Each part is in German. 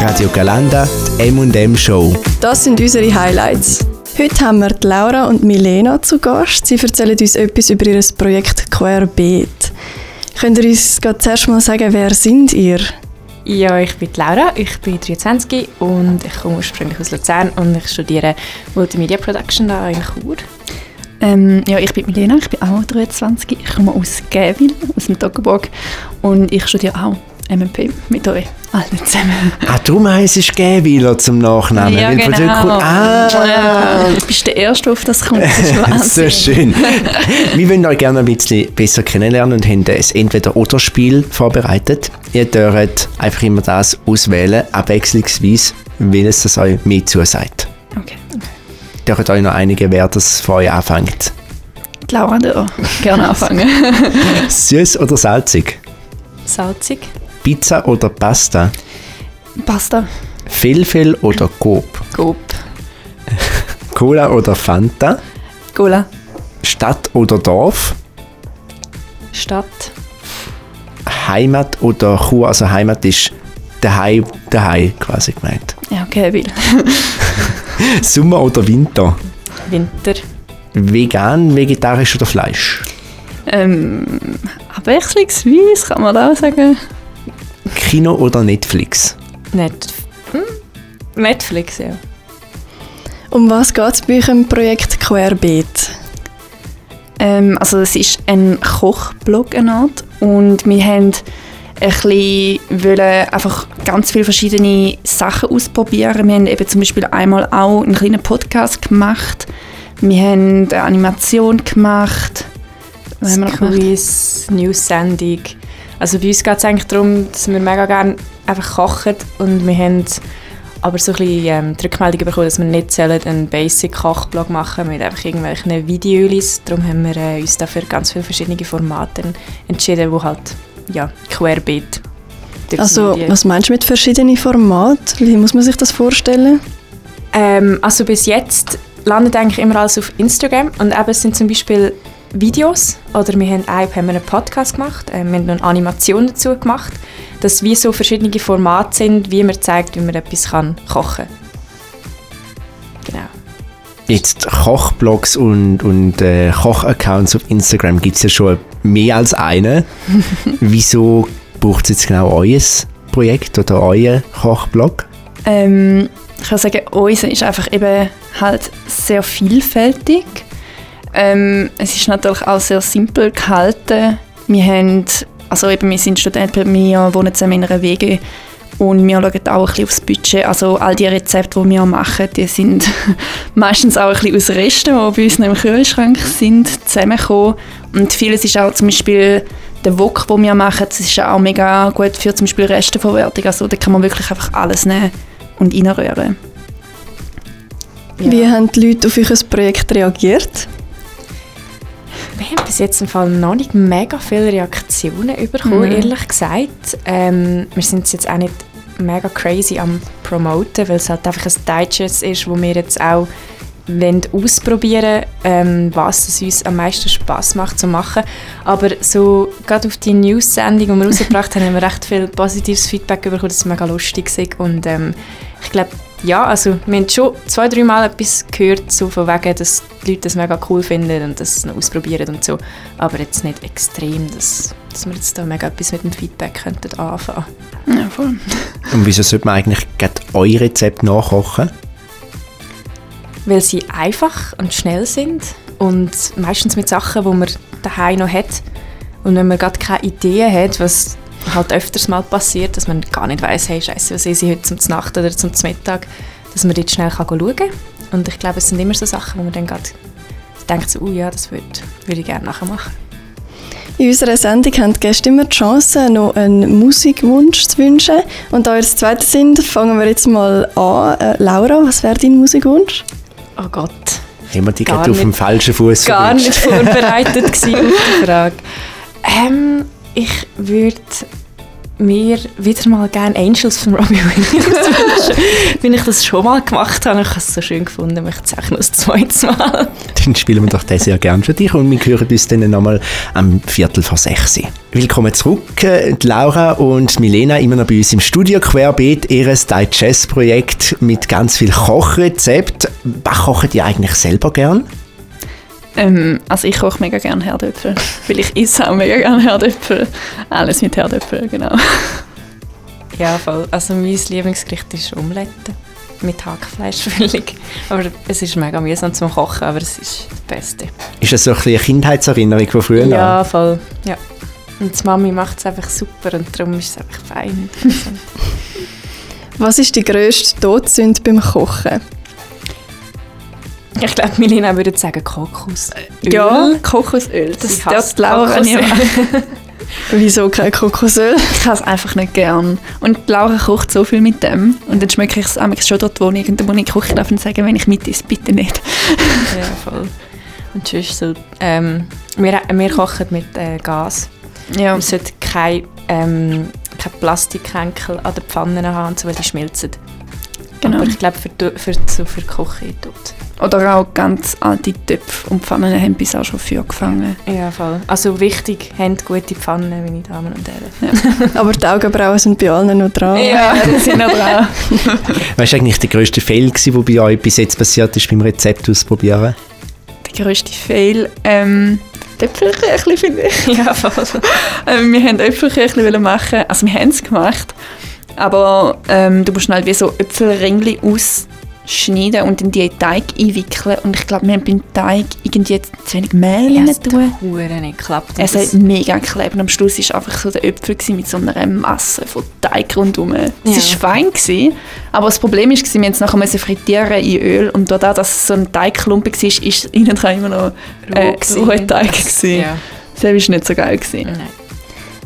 Radio Galanda, die M&M Show. Das sind unsere Highlights. Heute haben wir die Laura und Milena zu Gast. Sie erzählen uns etwas über ihr Projekt Querbeet. Könnt ihr uns zuerst mal sagen, wer sind ihr? Ja, ich bin Laura, ich bin 23 und ich komme ursprünglich aus Luzern und ich studiere Multimedia Production da in Chur. Ähm, ja, ich bin Milena, ich bin auch 23, ich komme aus Gävil, aus dem Toggenburg und ich studiere auch MMP mit euch allen zusammen. Ah, darum heisst es Gäwiler zum Nachnamen. Ja, genau. kommt- Ah, du bist der Erste, auf das kommt. Das ist so schön. Wir wollen euch gerne ein bisschen besser kennenlernen und haben ein Entweder-Oder-Spiel vorbereitet. Ihr dürft einfach immer das auswählen, abwechslungsweise, welches das euch mehr zusagt. Okay. Ihr dürft euch noch einige, wer das von euch anfängt. Die Laura gerne anfangen. Süß oder salzig? Salzig. Pizza oder Pasta? Pasta. Felfel oder Coop? Coop. Cola oder Fanta? Cola. Stadt oder Dorf? Stadt. Heimat oder Chur? Also Heimat ist daheim, daheim quasi gemeint. Ja, okay, will. Sommer oder Winter? Winter. Vegan, vegetarisch oder Fleisch? Ähm, abwechslungsweise kann man da auch sagen. Kino oder Netflix? Net hm? Netflix, ja. Um was geht es bei euch im Projekt Querbeet? Ähm, also es ist ein Kochblog eine Art und wir haben ein bisschen wollen einfach ganz viele verschiedene Sachen ausprobieren. Wir haben eben zum Beispiel einmal auch einen kleinen Podcast gemacht. Wir haben eine Animation gemacht. Was haben wir noch gemacht? Quiz, News-Sendung. Also bei uns geht es eigentlich darum, dass wir mega gerne einfach kochen und wir haben aber so ein bisschen ähm, die Rückmeldung bekommen, dass wir nicht sollen einen Basic-Kochblog machen mit einfach irgendwelchen Videos. Darum haben wir äh, uns dafür ganz viele verschiedene Formate entschieden, wo halt ja, querbeet Also, was meinst du mit verschiedenen Formaten? Wie muss man sich das vorstellen? Ähm, also bis jetzt landet eigentlich immer alles auf Instagram und eben es sind zum Beispiel Videos oder wir haben, auch, haben wir einen Podcast gemacht, ähm, wir haben noch eine Animation dazu gemacht, dass wie so verschiedene Formate sind, wie man zeigt, wie man etwas kann kochen Genau. Jetzt Kochblogs und, und äh, Kochaccounts auf Instagram gibt es ja schon mehr als einen. Wieso braucht es jetzt genau euer Projekt oder euer Kochblog? Ähm, ich kann sagen, unser ist einfach eben halt sehr vielfältig. Ähm, es ist natürlich auch sehr simpel gehalten. Wir haben, also eben, wir sind Studenten, wir wohnen zusammen in einer WG und wir schauen auch ein bisschen aufs Budget. Also all die Rezepte, die wir machen, die sind meistens auch ein bisschen aus Resten, die bei uns im Kühlschrank sind, zusammengekommen. Und vieles ist auch zum Beispiel der Wok, den wir machen, das ist auch mega gut für zum Beispiel Resteverwertung. Also da kann man wirklich einfach alles nehmen und reinrühren. Wie haben die Leute auf euer Projekt reagiert? Wir haben bis jetzt im Fall noch nicht mega viele Reaktionen bekommen, Mhm. ehrlich gesagt. Ähm, wir sind jetzt auch nicht mega crazy am Promoten, weil es halt einfach ein Digest ist, wo wir jetzt auch wollen ausprobieren ähm, was es uns am meisten Spaß macht zu machen. Aber so gerade auf die News-Sendung, die wir rausgebracht haben, haben wir recht viel positives Feedback bekommen, dass es mega lustig war. Und ähm, ich glaube, ja, also wir haben schon zwei, drei Mal etwas gehört, so von wegen, dass die Leute das mega cool finden und das noch ausprobieren und so. Aber jetzt nicht extrem, dass, dass wir jetzt da mega etwas mit dem Feedback könnten anfangen. Ja, voll. Und wieso sollte man eigentlich gerade euer Rezept nachkochen? Weil sie einfach und schnell sind und meistens mit Sachen, die man daheim noch hat. Und wenn man gerade keine Idee hat, was halt öfters mal passiert, dass man gar nicht weiß, hey, scheiße, was esse ich heute zum Nacht oder zum Mittag, dass man dort schnell kann schauen kann. Und ich glaube, es sind immer so Sachen, wo man dann gerade denkt, so, oh ja, das würde würd ich gerne nachher machen. In unserer Sendung haben die Gäste immer die Chance, noch einen Musikwunsch zu wünschen. Und da wir das zweite sind, fangen wir jetzt mal an. Äh, Laura, was wäre dein Musikwunsch? Oh Gott. Wir die Gar gerade auf dem nicht. falschen Fuß gar nicht vorbereitet auf die Frage. Ähm, ich würde mir wieder mal gerne Angels von Robbie Williams wünschen. Wenn ich das schon mal gemacht habe, ich habe es so schön gefunden, möchte es auch noch das zweite Mal. Dann spielen wir doch das sehr gerne für dich und wir hören uns dann nochmal am Viertel vor sechs. Willkommen zurück, äh, Laura und Milena, immer noch bei uns im Studio Querbeet, ihr Digest-Projekt mit ganz viel Kochrezept. Was kochen die eigentlich selber gern? Ähm, also ich koche mega gerne Herdöpfel, weil ich esse auch mega gerne Herdöpfel. Alles mit Herdöpfel, genau. Ja, voll. Also mein Lieblingsgericht ist Omelette mit Hackfleischfüllung. Aber es ist mega mühsam zum Kochen, aber es ist das Beste. Ist das so ein eine Kindheitserinnerung von früher? Ja, voll. Ja. Und die Mami macht es einfach super und darum ist es einfach fein. Was ist die grösste Todsünde beim Kochen? Ich glaube, Milena würde sagen Kokosöl. Ja, Kokosöl. Das darf Laura nicht Wieso kein Kokosöl? Ich habe es einfach nicht gern. Und Laura kocht so viel mit dem. Und dann schmecke ich es manchmal schon dort, wo ich in der Wohnung koche darf und sagen, wenn ich mit ist, bitte nicht. Ja, voll. Und sonst so, ähm, wir, wir kochen mit äh, Gas. Ja. Man sollte kein, ähm, kein Plastikhenkel an den Pfannen haben, so, weil die schmelzen. Genau. Aber ich glaube, für, für, so für die Küche tut. Oder auch ganz alte Töpfe und Pfannen haben bis auch schon Feuer gefangen. Ja, voll. Also wichtig, habt gute Pfannen, meine Damen und Herren. Aber die Augenbrauen sind bei allen noch dran. das sind noch dran. Was war eigentlich der grösste Fail, gewesen, der bei euch bis jetzt passiert ist beim Rezept ausprobieren? Der grösste Fail, ähm, die Äpfelkirchli finde ich. ja, voll. Ähm, wir wollten Äpfelkirchli machen, also wir haben es gemacht, aber ähm, du musst schnell wie so Äpfelringli ausschneiden und in die Teig einwickeln und ich glaube, wir haben beim Teig irgendwie zu wenig Mehl Ja, rein es tun. nicht geklappt. Es hat mega geklebt und am Schluss war einfach so der Äpfel gewesen mit so einer Masse von Teig rundherum. Es Ja. war fein, gewesen, aber das Problem war, wir mussten es nachher müssen frittieren in Öl und dadurch, dass es so ein Teigklumpen war, ist innen dran immer noch äh, gewesen. roher Teig. Gewesen. Ja. Das war nicht so geil. Gewesen. Nein.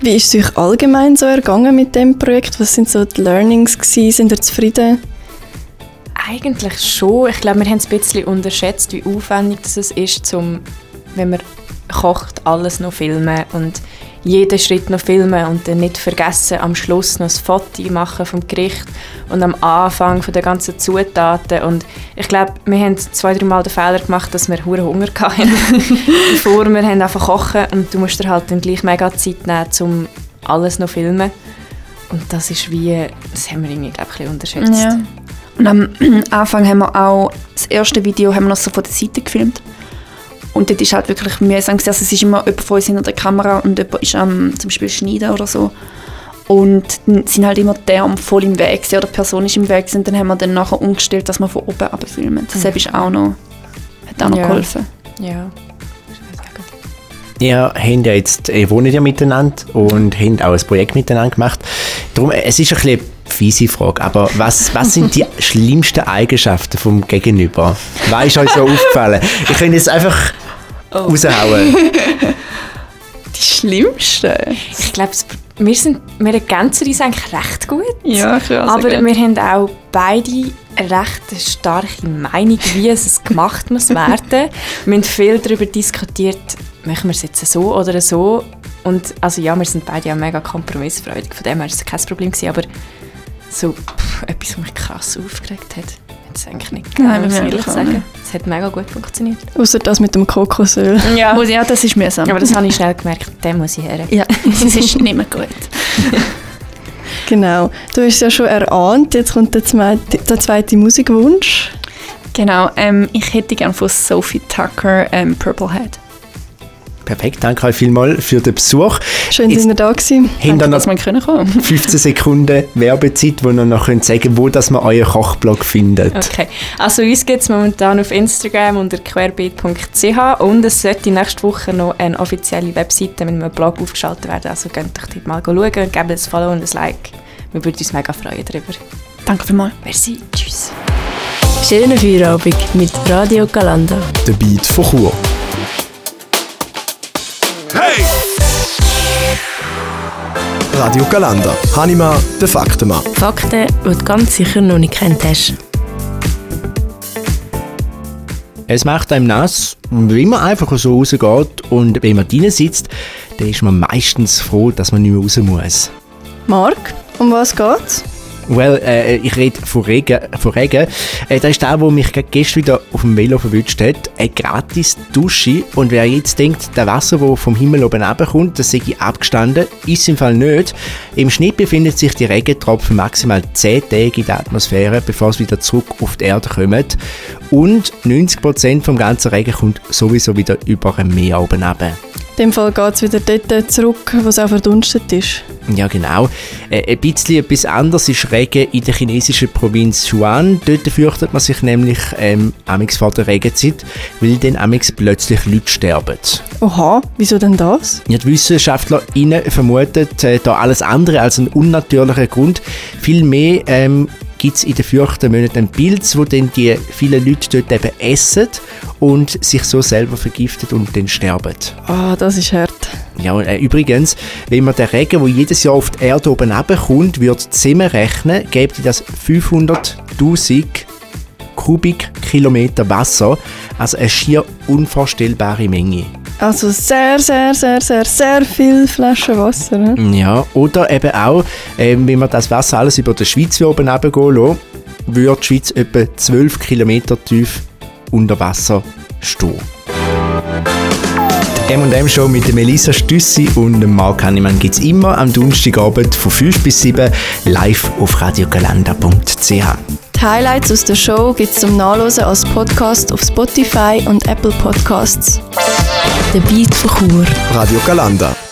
Wie ist es euch allgemein so ergangen mit dem Projekt? Was sind so die Learnings gewesen? Sind ihr zufrieden? Eigentlich schon. Ich glaube, wir haben es ein bisschen unterschätzt, wie aufwendig es ist, zum, wenn man kocht, alles noch filmen und jeden Schritt noch filmen und dann nicht vergessen, am Schluss noch ein Foto machen vom Gericht und am Anfang von der ganzen Zutaten. Und ich glaube, wir haben zwei, drei Mal den Fehler gemacht, dass wir hure Hunger hatten, bevor wir haben einfach kochen und du musst dir halt dann gleich mega Zeit nehmen, um alles noch filmen. Und das ist wie, das haben wir irgendwie, glaube ich, ein bisschen unterschätzt. Ja. Und am Anfang haben wir auch das erste Video haben wir noch so von der Seite gefilmt. Und dort ist halt wirklich mühsam. Also es ist immer jemand von uns hinter der Kamera und jemand ist am zum Beispiel schneiden oder so. Und dann sind halt immer Arme voll im Weg gewesen, oder die Person ist im Weg gewesen. und dann haben wir dann nachher umgestellt, dass wir von oben runter filmen. Das ist auch noch, hat auch noch Ja. geholfen. Ja. Ihr habt ja jetzt, ihr wohnt ja miteinander und habt auch ein Projekt miteinander gemacht. Darum, es ist ein bisschen fiese Frage, aber was, was sind die schlimmsten Eigenschaften vom Gegenüber? Was ist euch so aufgefallen? Ich könnte jetzt einfach raushauen. Die schlimmste? Ich glaube, wir, sind, wir ergänzen uns eigentlich recht gut. Ja, ich Aber wir haben auch beide eine recht starke Meinung, wie es gemacht muss werden. wir haben viel darüber diskutiert, machen wir es jetzt so oder so. Und also ja, wir sind beide auch mega kompromissfreudig, von dem her war es kein Problem. Gewesen, aber so pff, etwas, was mich krass aufgeregt hat, hat es eigentlich nicht Nein, muss ich ehrlich sagen. Es hat mega gut funktioniert. Außer das mit dem Kokosöl. Ja. Muss- ja, das ist mühsam. Aber das habe ich schnell gemerkt, dem muss ich her. ja, das ist nicht mehr gut. Genau. Du hast es ja schon erahnt, jetzt kommt der zweite, der zweite Musikwunsch. Genau, ähm, ich hätte gerne von Sophie Tucker ähm, Purple Head. Perfekt, danke euch vielmals für den Besuch. Schön, dass ihr da gewesen. ihr Danke, dass wir können kommen 15 Sekunden Werbezeit, wo ihr noch könnt sagen wo dass man euren Kochblog findet. Okay, also uns gibt es momentan auf Instagram unter querbeet.ch und es sollte nächste Woche noch eine offizielle Webseite mit einem Blog aufgeschaltet werden. Also könnt ihr dort mal schauen, gebt ein Follow und ein Like. Wir würden uns mega freuen darüber. Danke vielmals. Merci, tschüss. Schönen Feierabend mit Radio Galanda. Der Beat von Chur. Radio Galanda. Hanima, der Faktenmann. Fakten, die du ganz sicher noch nicht kennt hast. Es macht einem nass, wenn man einfach so rausgeht und wenn man drinnen sitzt, dann ist man meistens froh, dass man nicht mehr raus muss. Marc, um was geht's? Well, äh, ich rede von Regen. Von Regen. Äh, das ist der, der mich gestern wieder auf dem Velo verwünscht hat. Eine gratis Dusche. Und wer jetzt denkt, der Wasser, das vom Himmel oben runterkommt, das sei abgestanden, ist im Fall nicht. Im Schnitt befindet sich die Regentropfen maximal 10 Tage in der Atmosphäre, bevor sie wieder zurück auf die Erde kommen. Und 90% vom ganzen Regen kommt sowieso wieder über ein Meer oben runter. In dem Fall geht es wieder dort zurück, wo es auch verdunstet ist. Ja, genau. Äh, ein bisschen etwas anderes ist Regen in der chinesischen Provinz Huan. Dort fürchtet man sich nämlich ähm, amix vor der Regenzeit, weil dann amix plötzlich Leute sterben. Oha, wieso denn das? Ja, die WissenschaftlerInnen vermuten äh, da alles andere als einen unnatürlichen Grund. Vielmehr ähm, gibt es in den fürchten Monaten einen Pilz, wo dann die vielen Leute dort eben essen und sich so selber vergiftet und dann sterben. Ah, das ist hart. Ja, und, äh, übrigens, wenn man den Regen, der jedes Jahr auf die Erde oben kommt, würde zusammenrechnen, gäbe das 500'000 Kubikkilometer Wasser, also eine schier unvorstellbare Menge. Also sehr, sehr, sehr, sehr, sehr viel Flaschen Wasser. Ne? Ja, oder eben auch, ähm, wenn man das Wasser alles über der Schweiz oben runtergehen lassen, würde die Schweiz etwa 12 Kilometer tief unter Wasser stehen. M&M Show mit Melissa Stüssi und Marc Hannemann gibt es immer am Donnerstagabend von 5 bis 7 live auf radiogalanda.ch. Die Highlights aus der Show gibt es zum Nachlesen als Podcast auf Spotify und Apple Podcasts. Der Beat von Chur. Radio Galanda.